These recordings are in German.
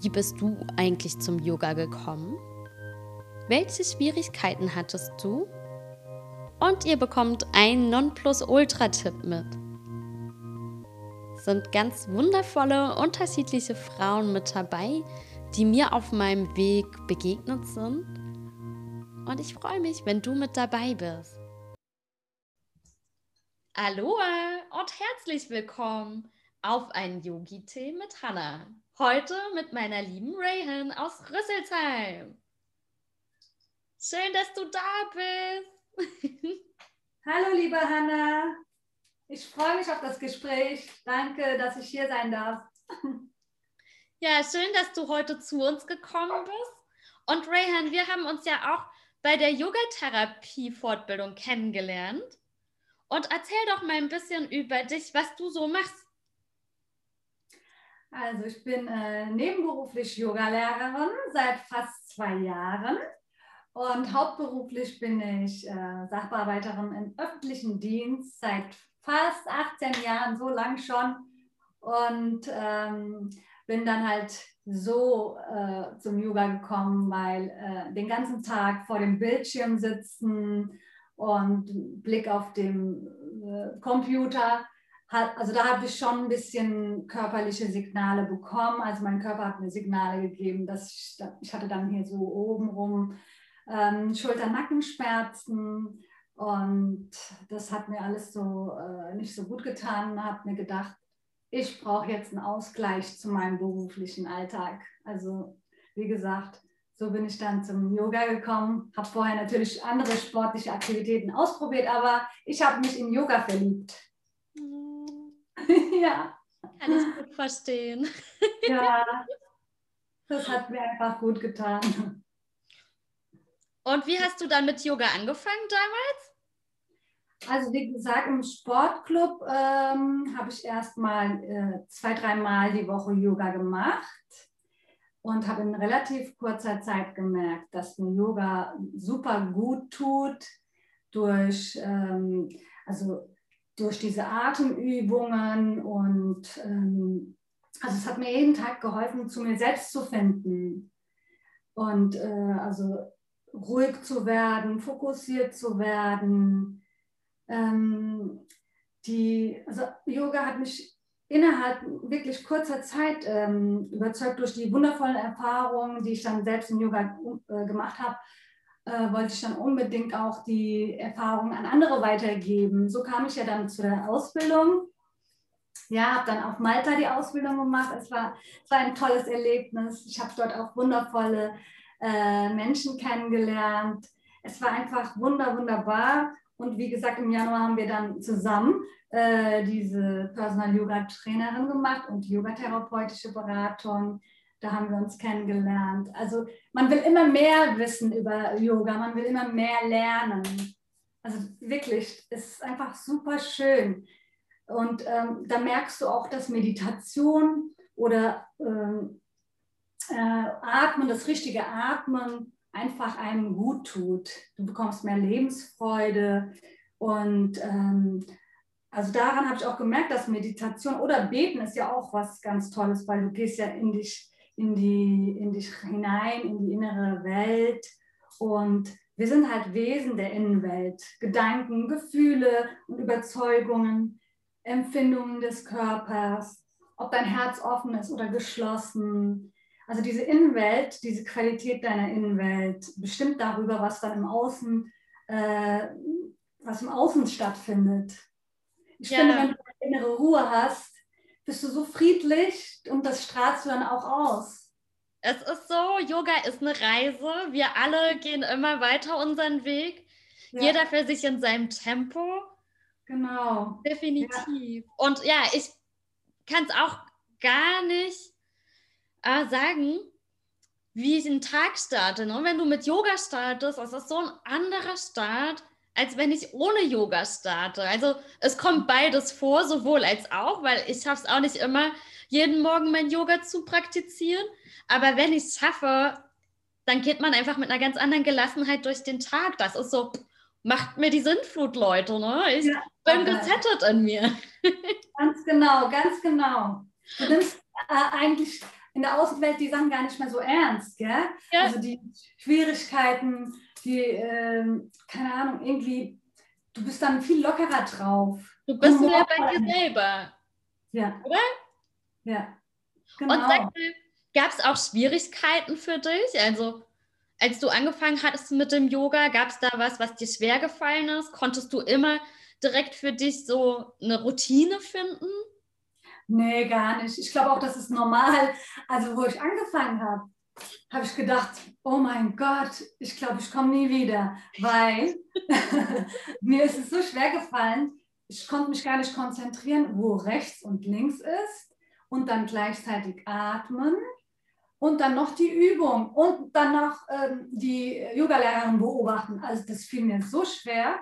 wie bist du eigentlich zum Yoga gekommen? Welche Schwierigkeiten hattest du? Und ihr bekommt einen Nonplusultra-Tipp mit. Sind ganz wundervolle, unterschiedliche Frauen mit dabei, die mir auf meinem Weg begegnet sind. Und ich freue mich, wenn du mit dabei bist. Aloha und herzlich willkommen auf einen Yogi-Tee mit Hannah. Heute mit meiner lieben Rayhan aus Rüsselsheim. Schön, dass du da bist. Hallo, liebe Hanna. Ich freue mich auf das Gespräch. Danke, dass ich hier sein darf. Ja, schön, dass du heute zu uns gekommen bist. Und Rayhan, wir haben uns ja auch bei der Yogatherapie-Fortbildung kennengelernt. Und erzähl doch mal ein bisschen über dich, was du so machst. Also ich bin äh, nebenberuflich Yogalehrerin seit fast zwei Jahren und hauptberuflich bin ich äh, Sachbearbeiterin im öffentlichen Dienst seit fast 18 Jahren, so lang schon. Und ähm, bin dann halt so äh, zum Yoga gekommen, weil äh, den ganzen Tag vor dem Bildschirm sitzen und Blick auf dem äh, Computer hat, also da habe ich schon ein bisschen körperliche Signale bekommen. Also mein Körper hat mir Signale gegeben, dass ich, ich hatte dann hier so obenrum ähm, Schulter-Nackenschmerzen und das hat mir alles so äh, nicht so gut getan. Habe mir gedacht, ich brauche jetzt einen Ausgleich zu meinem beruflichen Alltag. Also wie gesagt, so bin ich dann zum Yoga gekommen. Habe vorher natürlich andere sportliche Aktivitäten ausprobiert, aber ich habe mich in Yoga verliebt. ja. Kann ich gut verstehen. ja, das hat mir einfach gut getan. Und wie hast du dann mit Yoga angefangen damals? Also wie gesagt, im Sportclub ähm, habe ich erst mal äh, zwei, dreimal die Woche Yoga gemacht und habe in relativ kurzer Zeit gemerkt, dass mir Yoga super gut tut durch, ähm, also durch diese Atemübungen und ähm, also es hat mir jeden Tag geholfen, zu mir selbst zu finden und äh, also ruhig zu werden, fokussiert zu werden. Ähm, die, also Yoga hat mich innerhalb wirklich kurzer Zeit ähm, überzeugt durch die wundervollen Erfahrungen, die ich dann selbst im Yoga äh, gemacht habe äh, wollte ich dann unbedingt auch die Erfahrung an andere weitergeben. So kam ich ja dann zu der Ausbildung. Ja, habe dann auf Malta die Ausbildung gemacht. Es war, es war ein tolles Erlebnis. Ich habe dort auch wundervolle äh, Menschen kennengelernt. Es war einfach wunder, wunderbar. Und wie gesagt, im Januar haben wir dann zusammen äh, diese Personal Yoga Trainerin gemacht und Yoga-therapeutische Beratung. Da haben wir uns kennengelernt. Also man will immer mehr wissen über Yoga, man will immer mehr lernen. Also wirklich, es ist einfach super schön. Und ähm, da merkst du auch, dass Meditation oder ähm, äh, Atmen, das richtige Atmen einfach einem gut tut. Du bekommst mehr Lebensfreude und ähm, also daran habe ich auch gemerkt, dass Meditation oder Beten ist ja auch was ganz Tolles, weil du gehst ja in dich in, die, in dich hinein, in die innere Welt. Und wir sind halt Wesen der Innenwelt. Gedanken, Gefühle und Überzeugungen, Empfindungen des Körpers, ob dein Herz offen ist oder geschlossen. Also diese Innenwelt, diese Qualität deiner Innenwelt bestimmt darüber, was dann im Außen, äh, was im Außen stattfindet. Ich ja. finde, wenn du eine innere Ruhe hast, bist du so friedlich und das strahlst du dann auch aus. Es ist so, Yoga ist eine Reise. Wir alle gehen immer weiter unseren Weg. Ja. Jeder für sich in seinem Tempo. Genau. Definitiv. Ja. Und ja, ich kann es auch gar nicht äh, sagen, wie ich einen Tag starte. Ne? Wenn du mit Yoga startest, das ist so ein anderer Start, als wenn ich ohne Yoga starte. Also es kommt beides vor, sowohl als auch, weil ich schaffe es auch nicht immer, jeden Morgen mein Yoga zu praktizieren. Aber wenn ich es schaffe, dann geht man einfach mit einer ganz anderen Gelassenheit durch den Tag. Das ist so, macht mir die Sintflut, Leute. Ne? Ich ja, bin gezettet in mir. Ganz genau, ganz genau. Du nimmst äh, eigentlich in der Außenwelt die Sachen gar nicht mehr so ernst. Gell? Ja. Also die Schwierigkeiten, die, äh, keine Ahnung, irgendwie, du bist dann viel lockerer drauf. Du bist mehr bei dir selber. Ja. Oder? Ja. Genau. Und sag mal, gab es auch Schwierigkeiten für dich? Also, als du angefangen hattest mit dem Yoga, gab es da was, was dir schwer gefallen ist? Konntest du immer direkt für dich so eine Routine finden? Nee, gar nicht. Ich glaube auch, das ist normal. Also, wo ich angefangen habe, habe ich gedacht, oh mein Gott, ich glaube, ich komme nie wieder, weil mir ist es so schwer gefallen, ich konnte mich gar nicht konzentrieren, wo rechts und links ist und dann gleichzeitig atmen und dann noch die Übung und dann noch ähm, die Yogalehrerin beobachten. Also das fiel mir so schwer.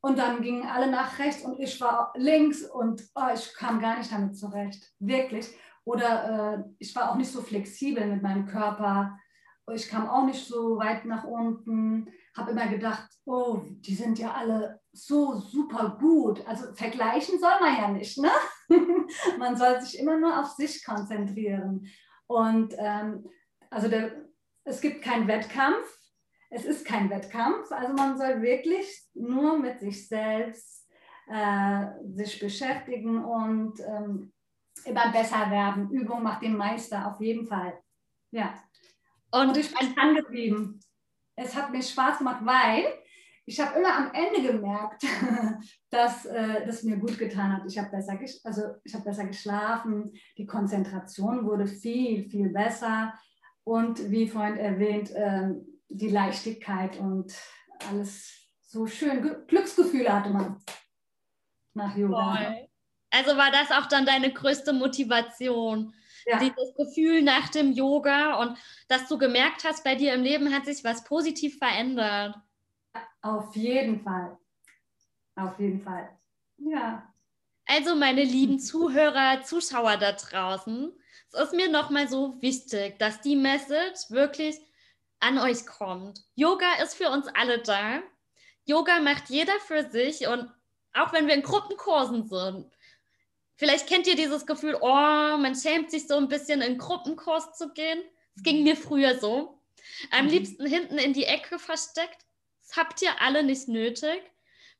Und dann gingen alle nach rechts und ich war links und oh, ich kam gar nicht damit zurecht. Wirklich. Oder äh, ich war auch nicht so flexibel mit meinem Körper. Ich kam auch nicht so weit nach unten. Habe immer gedacht, oh, die sind ja alle so super gut. Also vergleichen soll man ja nicht. Ne? man soll sich immer nur auf sich konzentrieren. Und ähm, also der, es gibt keinen Wettkampf. Es ist kein Wettkampf. Also man soll wirklich nur mit sich selbst äh, sich beschäftigen und ähm, immer besser werden. Übung macht den Meister auf jeden Fall. Ja. Und, und ich bin dran geblieben. Es hat mir Spaß gemacht, weil ich habe immer am Ende gemerkt, dass äh, das mir gut getan hat. Ich habe besser, also hab besser geschlafen, die Konzentration wurde viel, viel besser. Und wie vorhin erwähnt, äh, die Leichtigkeit und alles so schön. Glücksgefühle hatte man nach Yoga. Voll. Also war das auch dann deine größte Motivation? Ja. Dieses Gefühl nach dem Yoga und dass du gemerkt hast, bei dir im Leben hat sich was positiv verändert. Auf jeden Fall. Auf jeden Fall. Ja. Also meine lieben Zuhörer, Zuschauer da draußen, es ist mir nochmal so wichtig, dass die Message wirklich an euch kommt. Yoga ist für uns alle da. Yoga macht jeder für sich und auch wenn wir in Gruppenkursen sind, Vielleicht kennt ihr dieses Gefühl, oh, man schämt sich so ein bisschen in Gruppenkurs zu gehen. Das ging mir früher so. Am mhm. liebsten hinten in die Ecke versteckt. Das habt ihr alle nicht nötig,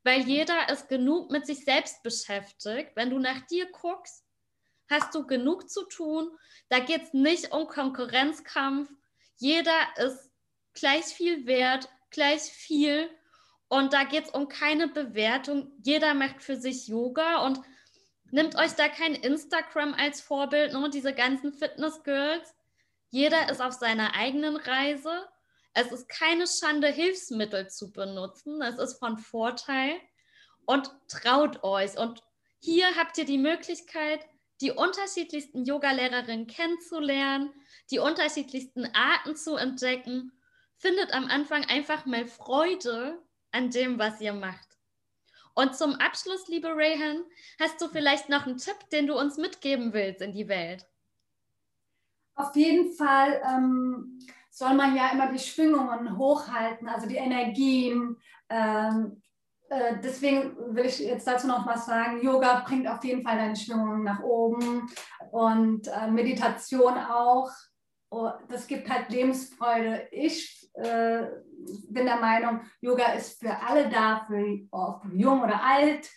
weil jeder ist genug mit sich selbst beschäftigt. Wenn du nach dir guckst, hast du genug zu tun. Da geht es nicht um Konkurrenzkampf. Jeder ist gleich viel wert, gleich viel. Und da geht es um keine Bewertung. Jeder macht für sich Yoga und Nimmt euch da kein Instagram als Vorbild, nur diese ganzen Fitness-Girls. Jeder ist auf seiner eigenen Reise. Es ist keine Schande, Hilfsmittel zu benutzen. Es ist von Vorteil. Und traut euch. Und hier habt ihr die Möglichkeit, die unterschiedlichsten Yoga-Lehrerinnen kennenzulernen, die unterschiedlichsten Arten zu entdecken. Findet am Anfang einfach mal Freude an dem, was ihr macht. Und zum Abschluss, liebe Rayhan, hast du vielleicht noch einen Tipp, den du uns mitgeben willst in die Welt? Auf jeden Fall ähm, soll man ja immer die Schwingungen hochhalten, also die Energien. Ähm, äh, deswegen will ich jetzt dazu noch was sagen. Yoga bringt auf jeden Fall deine Schwingungen nach oben und äh, Meditation auch. Oh, das gibt halt Lebensfreude. Ich äh, bin der Meinung, Yoga ist für alle da, für ob jung oder alt.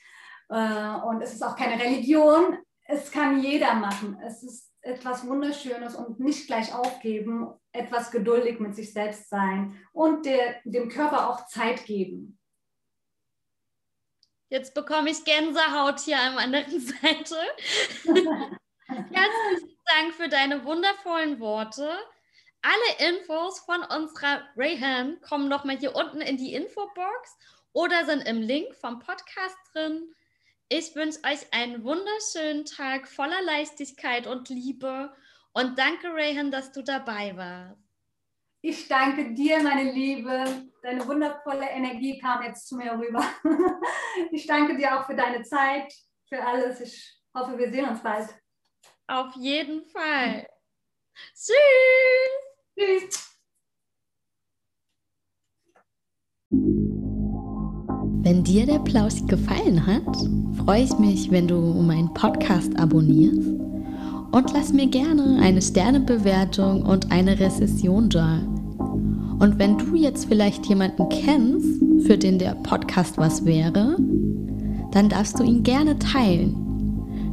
Äh, und es ist auch keine Religion. Es kann jeder machen. Es ist etwas Wunderschönes und nicht gleich aufgeben, etwas geduldig mit sich selbst sein und der, dem Körper auch Zeit geben. Jetzt bekomme ich Gänsehaut hier am anderen Seite. Herzlichen Dank für deine wundervollen Worte. Alle Infos von unserer Rayhan kommen nochmal hier unten in die Infobox oder sind im Link vom Podcast drin. Ich wünsche euch einen wunderschönen Tag voller Leichtigkeit und Liebe und danke, Rayhan, dass du dabei warst. Ich danke dir, meine Liebe. Deine wundervolle Energie kam jetzt zu mir rüber. Ich danke dir auch für deine Zeit, für alles. Ich hoffe, wir sehen uns bald. Auf jeden Fall. Tschüss. Tschüss. Wenn dir der Plausch gefallen hat, freue ich mich, wenn du meinen Podcast abonnierst und lass mir gerne eine Sternebewertung und eine Rezession da. Und wenn du jetzt vielleicht jemanden kennst, für den der Podcast was wäre, dann darfst du ihn gerne teilen.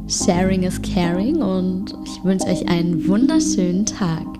Sharing is caring und ich wünsche euch einen wunderschönen Tag.